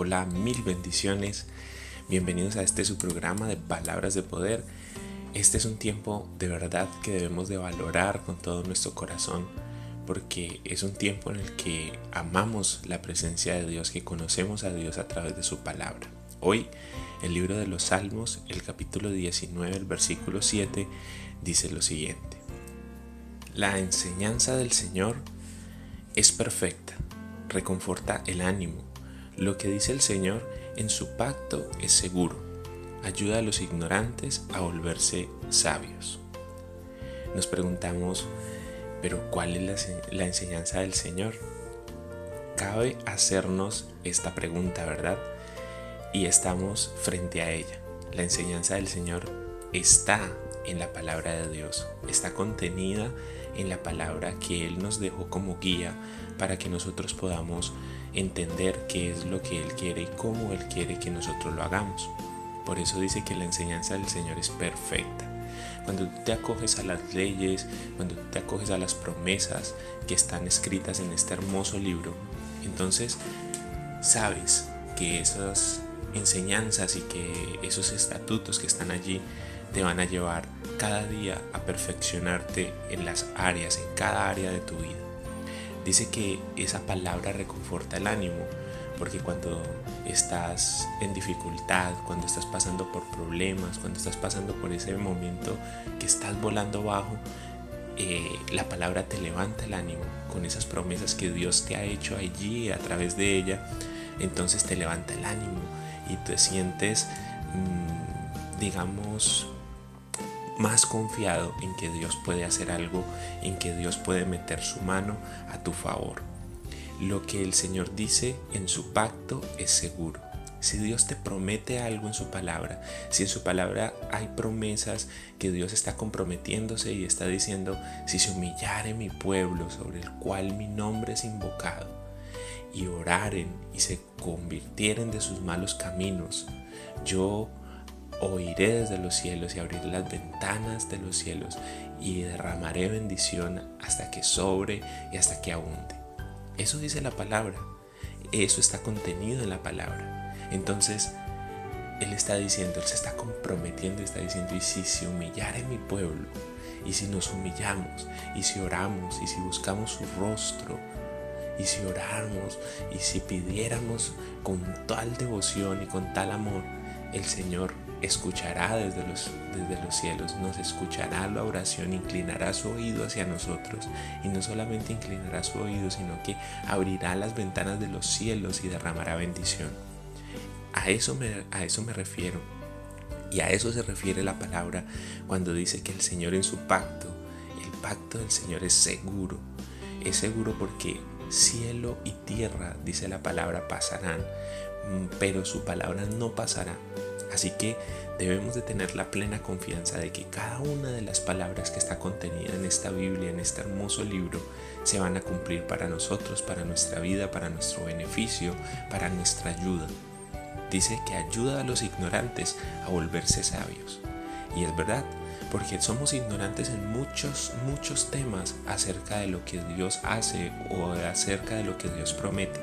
Hola, mil bendiciones. Bienvenidos a este su programa de Palabras de Poder. Este es un tiempo de verdad que debemos de valorar con todo nuestro corazón porque es un tiempo en el que amamos la presencia de Dios, que conocemos a Dios a través de su palabra. Hoy, el libro de los Salmos, el capítulo 19, el versículo 7, dice lo siguiente. La enseñanza del Señor es perfecta, reconforta el ánimo lo que dice el Señor en su pacto es seguro. Ayuda a los ignorantes a volverse sabios. Nos preguntamos, pero ¿cuál es la, enseñanza del Señor? Cabe hacernos esta pregunta, ¿verdad? Y estamos frente a ella. La enseñanza del Señor está en la palabra de Dios, está contenida en la palabra que Él nos dejó como guía para que nosotros podamos entender qué es lo que Él quiere y cómo Él quiere que nosotros lo hagamos. Por eso dice que la enseñanza del Señor es perfecta. Cuando tú te acoges a las leyes, cuando tú te acoges a las promesas que están escritas en este hermoso libro, entonces sabes que esas enseñanzas y que esos estatutos que están allí te van a llevar cada día a perfeccionarte en las áreas, en cada área de tu vida. Dice que esa palabra reconforta el ánimo, porque cuando estás en dificultad, cuando estás pasando por problemas, cuando estás pasando por ese momento que estás volando bajo, eh, la palabra te levanta el ánimo con esas promesas que Dios te ha hecho allí a través de ella. Entonces te levanta el ánimo y te sientes, mm, digamos, más confiado en que Dios puede hacer algo, en que Dios puede meter su mano a tu favor. Lo que el Señor dice en su pacto es seguro. Si Dios te promete algo en su palabra, si en su palabra hay promesas que Dios está comprometiéndose y está diciendo, si se humillare mi pueblo sobre el cual mi nombre es invocado, y oraren y se convirtieren de sus malos caminos, yo oiré desde los cielos y abriré las ventanas de los cielos y derramaré bendición hasta que sobre y hasta que abunde. Eso dice la palabra. Eso está contenido en la palabra. Entonces, Él está diciendo, Él se está comprometiendo, está diciendo, y si se humillare mi pueblo, y si nos humillamos, y si oramos, y si buscamos su rostro, y si oramos, y si pidiéramos con tal devoción y con tal amor, el Señor escuchará desde los, desde los cielos, nos escuchará la oración, inclinará su oído hacia nosotros y no solamente inclinará su oído, sino que abrirá las ventanas de los cielos y derramará bendición. A eso me, a eso me refiero. Y a eso se refiere la palabra cuando dice que el Señor en su pacto, el pacto del Señor es seguro. Es seguro porque cielo y tierra, dice la palabra, pasarán, pero su palabra no pasará. Así que debemos de tener la plena confianza de que cada una de las palabras que está contenida en esta Biblia, en este hermoso libro, se van a cumplir para nosotros, para nuestra vida, para nuestro beneficio, para nuestra ayuda. Dice que ayuda a los ignorantes a volverse sabios. Y es verdad, porque somos ignorantes en muchos, muchos temas acerca de lo que Dios hace o acerca de lo que Dios promete.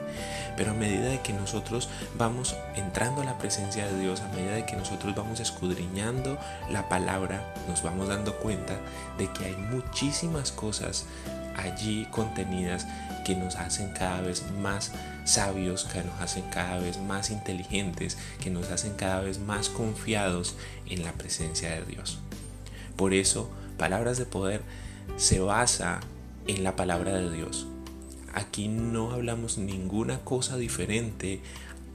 Pero a medida de que nosotros vamos entrando a la presencia de Dios, a medida de que nosotros vamos escudriñando la palabra, nos vamos dando cuenta de que hay muchísimas cosas allí contenidas que nos hacen cada vez más sabios, que nos hacen cada vez más inteligentes, que nos hacen cada vez más confiados en la presencia de Dios. Por eso, palabras de poder se basa en la palabra de Dios. Aquí no hablamos ninguna cosa diferente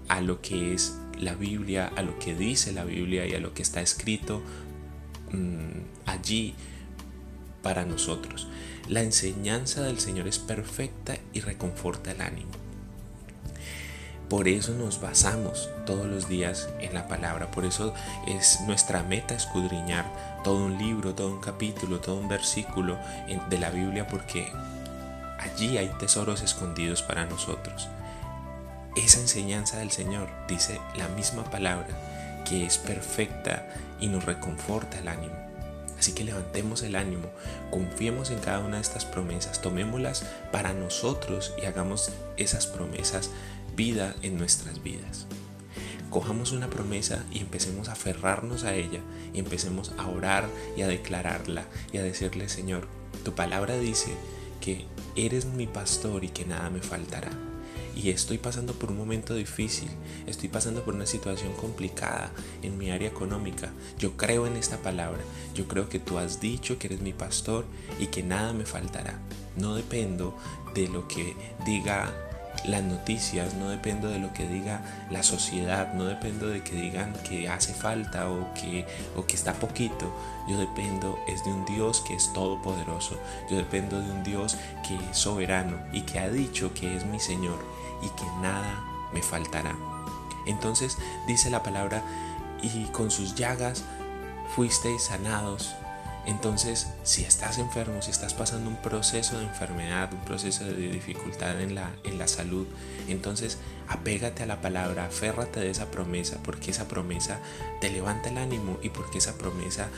a lo que es la Biblia, a lo que dice la Biblia y a lo que está escrito mm, allí para nosotros. La enseñanza del Señor es perfecta y reconforta el ánimo. Por eso nos basamos todos los días en la palabra. Por eso es nuestra meta escudriñar todo un libro, todo un capítulo, todo un versículo de la Biblia porque allí hay tesoros escondidos para nosotros. Esa enseñanza del Señor dice la misma palabra que es perfecta y nos reconforta el ánimo. Así que levantemos el ánimo, confiemos en cada una de estas promesas, tomémoslas para nosotros y hagamos esas promesas en nuestras vidas. Cojamos una promesa y empecemos a aferrarnos a ella y empecemos a orar y a declararla y a decirle, Señor, tu palabra dice que eres mi pastor y que nada me faltará y estoy pasando por un momento difícil, estoy pasando por una situación complicada en mi área económica, yo creo en esta palabra, yo creo que tú has dicho que eres mi pastor y que nada me faltará. No dependo de lo que diga las noticias, no dependo de lo que diga la sociedad, no dependo de que digan que hace falta o que, o que está poquito. Yo dependo es de un Dios que es todopoderoso. Yo dependo de un Dios que es soberano y que ha dicho que es mi Señor y que nada me faltará. Entonces dice la palabra, y con sus llagas fuisteis sanados. Entonces, si estás enfermo, si estás pasando un proceso de enfermedad, un proceso de dificultad en la, en la salud, entonces apégate a la palabra, aférrate de esa promesa, porque esa promesa te levanta el ánimo y porque esa promesa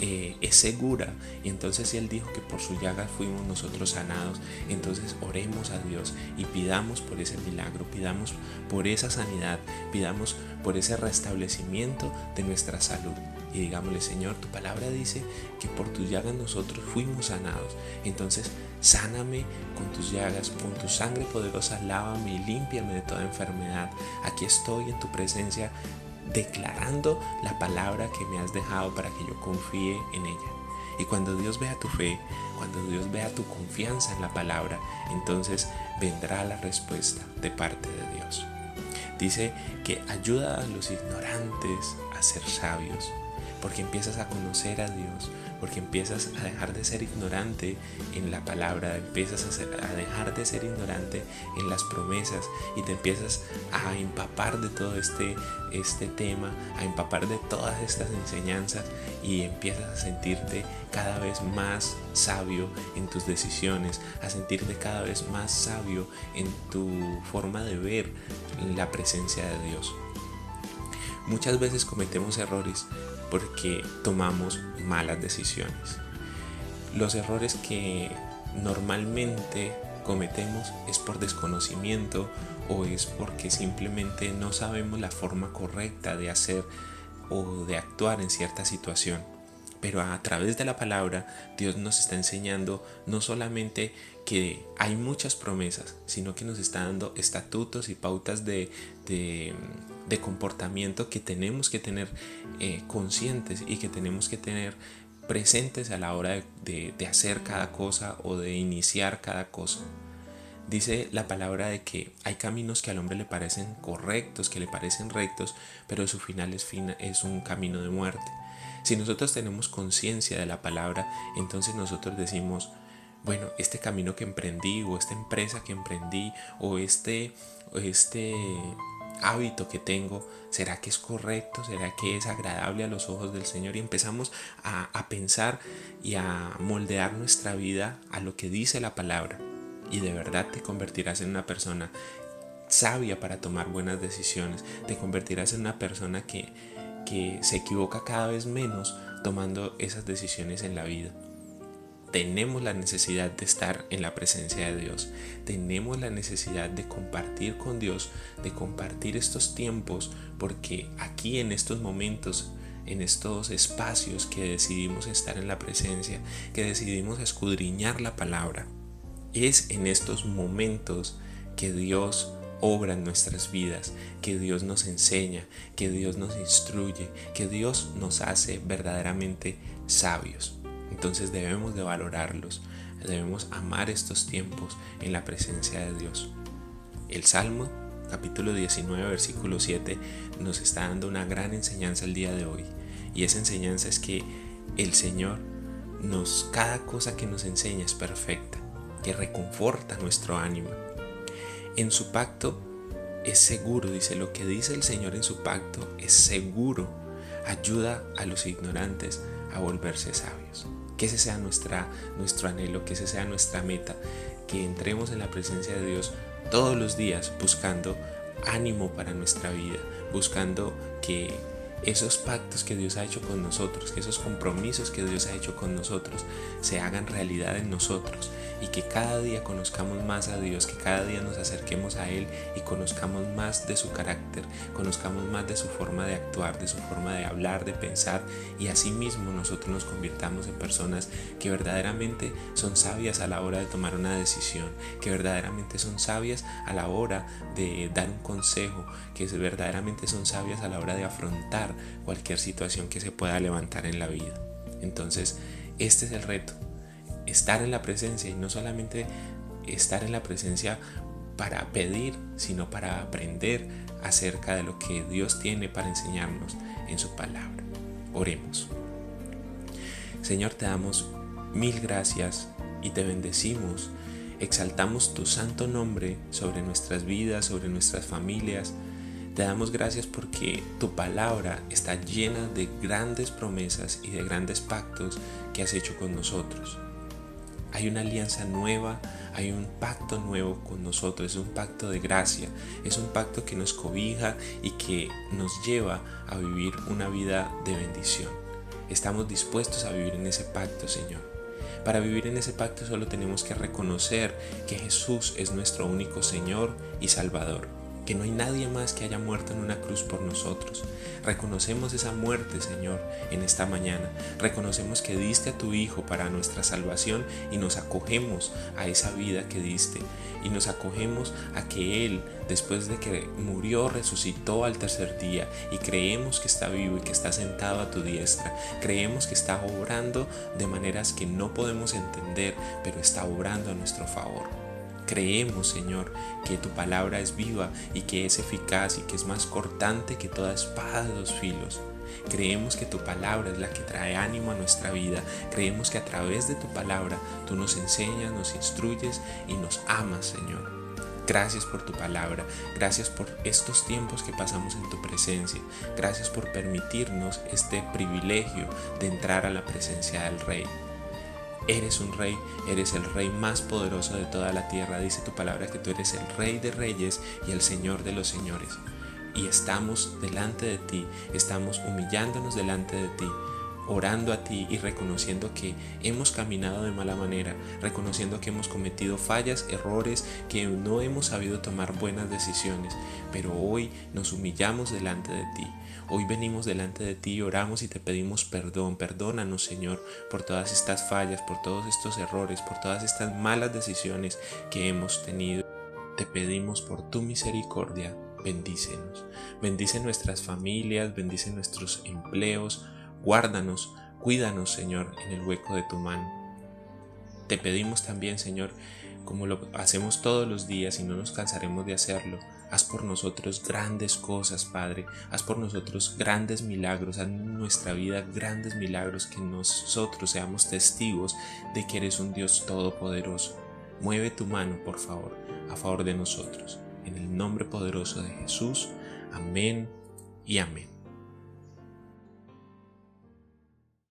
eh, es segura. Y entonces si Él dijo que por su llaga fuimos nosotros sanados, entonces oremos a Dios y pidamos por ese milagro, pidamos por esa sanidad, pidamos por ese restablecimiento de nuestra salud. Y digámosle, Señor, tu palabra dice que por tus llagas nosotros fuimos sanados. Entonces, sáname con tus llagas, con tu sangre poderosa, lávame y límpiame de toda enfermedad. Aquí estoy en tu presencia declarando la palabra que me has dejado para que yo confíe en ella. Y cuando Dios vea tu fe, cuando Dios vea tu confianza en la palabra, entonces vendrá la respuesta de parte de Dios. Dice que ayuda a los ignorantes a ser sabios, porque empiezas a conocer a Dios, porque empiezas a dejar de ser ignorante en la palabra, empiezas a, dejar de ser ignorante en las promesas y te empiezas a empapar de todo este, este tema, a empapar de todas estas enseñanzas y empiezas a sentirte cada vez más sabio en tus decisiones, a sentirte cada vez más sabio en tu forma de ver la presencia de Dios. Muchas veces cometemos errores porque tomamos malas decisiones. Los errores que normalmente cometemos es por desconocimiento o es porque simplemente no sabemos la forma correcta de hacer o de actuar en cierta situación. Pero a través de la palabra Dios nos está enseñando no solamente que hay muchas promesas, sino que nos está dando estatutos y pautas de, de comportamiento que tenemos que tener eh, conscientes y que tenemos que tener presentes a la hora de, de, hacer cada cosa o de iniciar cada cosa. Dice la palabra de que hay caminos que al hombre le parecen correctos, que le parecen rectos, pero su final es, es un camino de muerte. Si nosotros tenemos conciencia de la palabra, entonces nosotros decimos, bueno, este camino que emprendí o esta empresa que emprendí o este, este hábito que tengo, ¿será que es correcto? ¿Será que es agradable a los ojos del Señor? Y empezamos a, a pensar y a moldear nuestra vida a lo que dice la palabra. Y de verdad te convertirás en una persona sabia para tomar buenas decisiones. Te convertirás en una persona que, se equivoca cada vez menos tomando esas decisiones en la vida tenemos la necesidad de estar en la presencia de Dios. Tenemos la necesidad de compartir con Dios, de compartir estos tiempos, porque aquí en estos momentos, en estos espacios que decidimos estar en la presencia, que decidimos escudriñar la palabra, es en estos momentos que Dios obra nuestras vidas, que Dios nos enseña, que Dios nos instruye, que Dios nos hace verdaderamente sabios. Entonces debemos de valorarlos, debemos amar estos tiempos en la presencia de Dios. El Salmo capítulo 19 versículo 7 nos está dando una gran enseñanza el día de hoy y esa enseñanza es que el Señor nos cada cosa que nos enseña es perfecta, que reconforta nuestro ánimo. En su pacto es seguro, dice lo que dice el Señor en su pacto es seguro, ayuda a los ignorantes a volverse sabios. Que ese sea nuestra, nuestro anhelo, que ese sea nuestra meta, que entremos en la presencia de Dios todos los días buscando ánimo para nuestra vida, buscando que esos pactos que Dios ha hecho con nosotros, que esos compromisos que Dios ha hecho con nosotros, se hagan realidad en nosotros y que cada día conozcamos más a Dios, que cada día nos acerquemos a Él y conozcamos más de su carácter, conozcamos más de su forma de actuar, de su forma de hablar, de pensar y asimismo nosotros nos convirtamos en personas que verdaderamente son sabias a la hora de tomar una decisión, que verdaderamente son sabias a la hora de dar un consejo, que verdaderamente son sabias a la hora de afrontar cualquier situación que se pueda levantar en la vida. Entonces, este es el reto, estar en la presencia y no solamente estar en la presencia para pedir, sino para aprender acerca de lo que Dios tiene para enseñarnos en su palabra. Oremos. Señor, te damos mil gracias y te bendecimos. Exaltamos tu santo nombre sobre nuestras vidas, sobre nuestras familias. Te damos gracias porque tu palabra está llena de grandes promesas y de grandes pactos que has hecho con nosotros. Hay una alianza nueva, hay un pacto nuevo con nosotros, es un pacto de gracia, es un pacto que nos cobija y que nos lleva a vivir una vida de bendición. Estamos dispuestos a vivir en ese pacto, Señor. Para vivir en ese pacto solo tenemos que reconocer que Jesús es nuestro único Señor y Salvador que no hay nadie más que haya muerto en una cruz por nosotros. Reconocemos esa muerte, Señor, en esta mañana. Reconocemos que diste a tu Hijo para nuestra salvación y nos acogemos a esa vida que diste. Y nos acogemos a que Él, después de que murió, resucitó al tercer día y creemos que está vivo y que está sentado a tu diestra. Creemos que está obrando de maneras que no podemos entender, pero está obrando a nuestro favor. Creemos, Señor, que tu palabra es viva y que es eficaz y que es más cortante que toda espada de dos filos. Creemos que tu palabra es la que trae ánimo a nuestra vida. Creemos que a través de tu palabra tú nos enseñas, nos instruyes y nos amas, Señor. Gracias por tu palabra, gracias por estos tiempos que pasamos en tu presencia, gracias por permitirnos este privilegio de entrar a la presencia del Rey. Eres un rey, eres el rey más poderoso de toda la tierra. Dice tu palabra que tú eres el rey de reyes y el señor de los señores. Y estamos delante de ti, estamos humillándonos delante de ti, orando a ti y reconociendo que hemos caminado de mala manera, reconociendo que hemos cometido fallas, errores, que no hemos sabido tomar buenas decisiones, pero hoy nos humillamos delante de ti Hoy venimos delante de ti, oramos y te pedimos perdón. Perdónanos, Señor, por todas estas fallas, por todos estos errores, por todas estas malas decisiones que hemos tenido. Te pedimos por tu misericordia, bendícenos. Bendice nuestras familias, bendice nuestros empleos, guárdanos, cuídanos, Señor, en el hueco de tu mano. Te pedimos también, Señor, como lo hacemos todos los días y no nos cansaremos de hacerlo, Haz por nosotros grandes cosas, Padre. Haz por nosotros grandes milagros. Haz en nuestra vida grandes milagros. Que nosotros seamos testigos de que eres un Dios todopoderoso. Mueve tu mano, por favor, a favor de nosotros. En el nombre poderoso de Jesús. Amén y amén.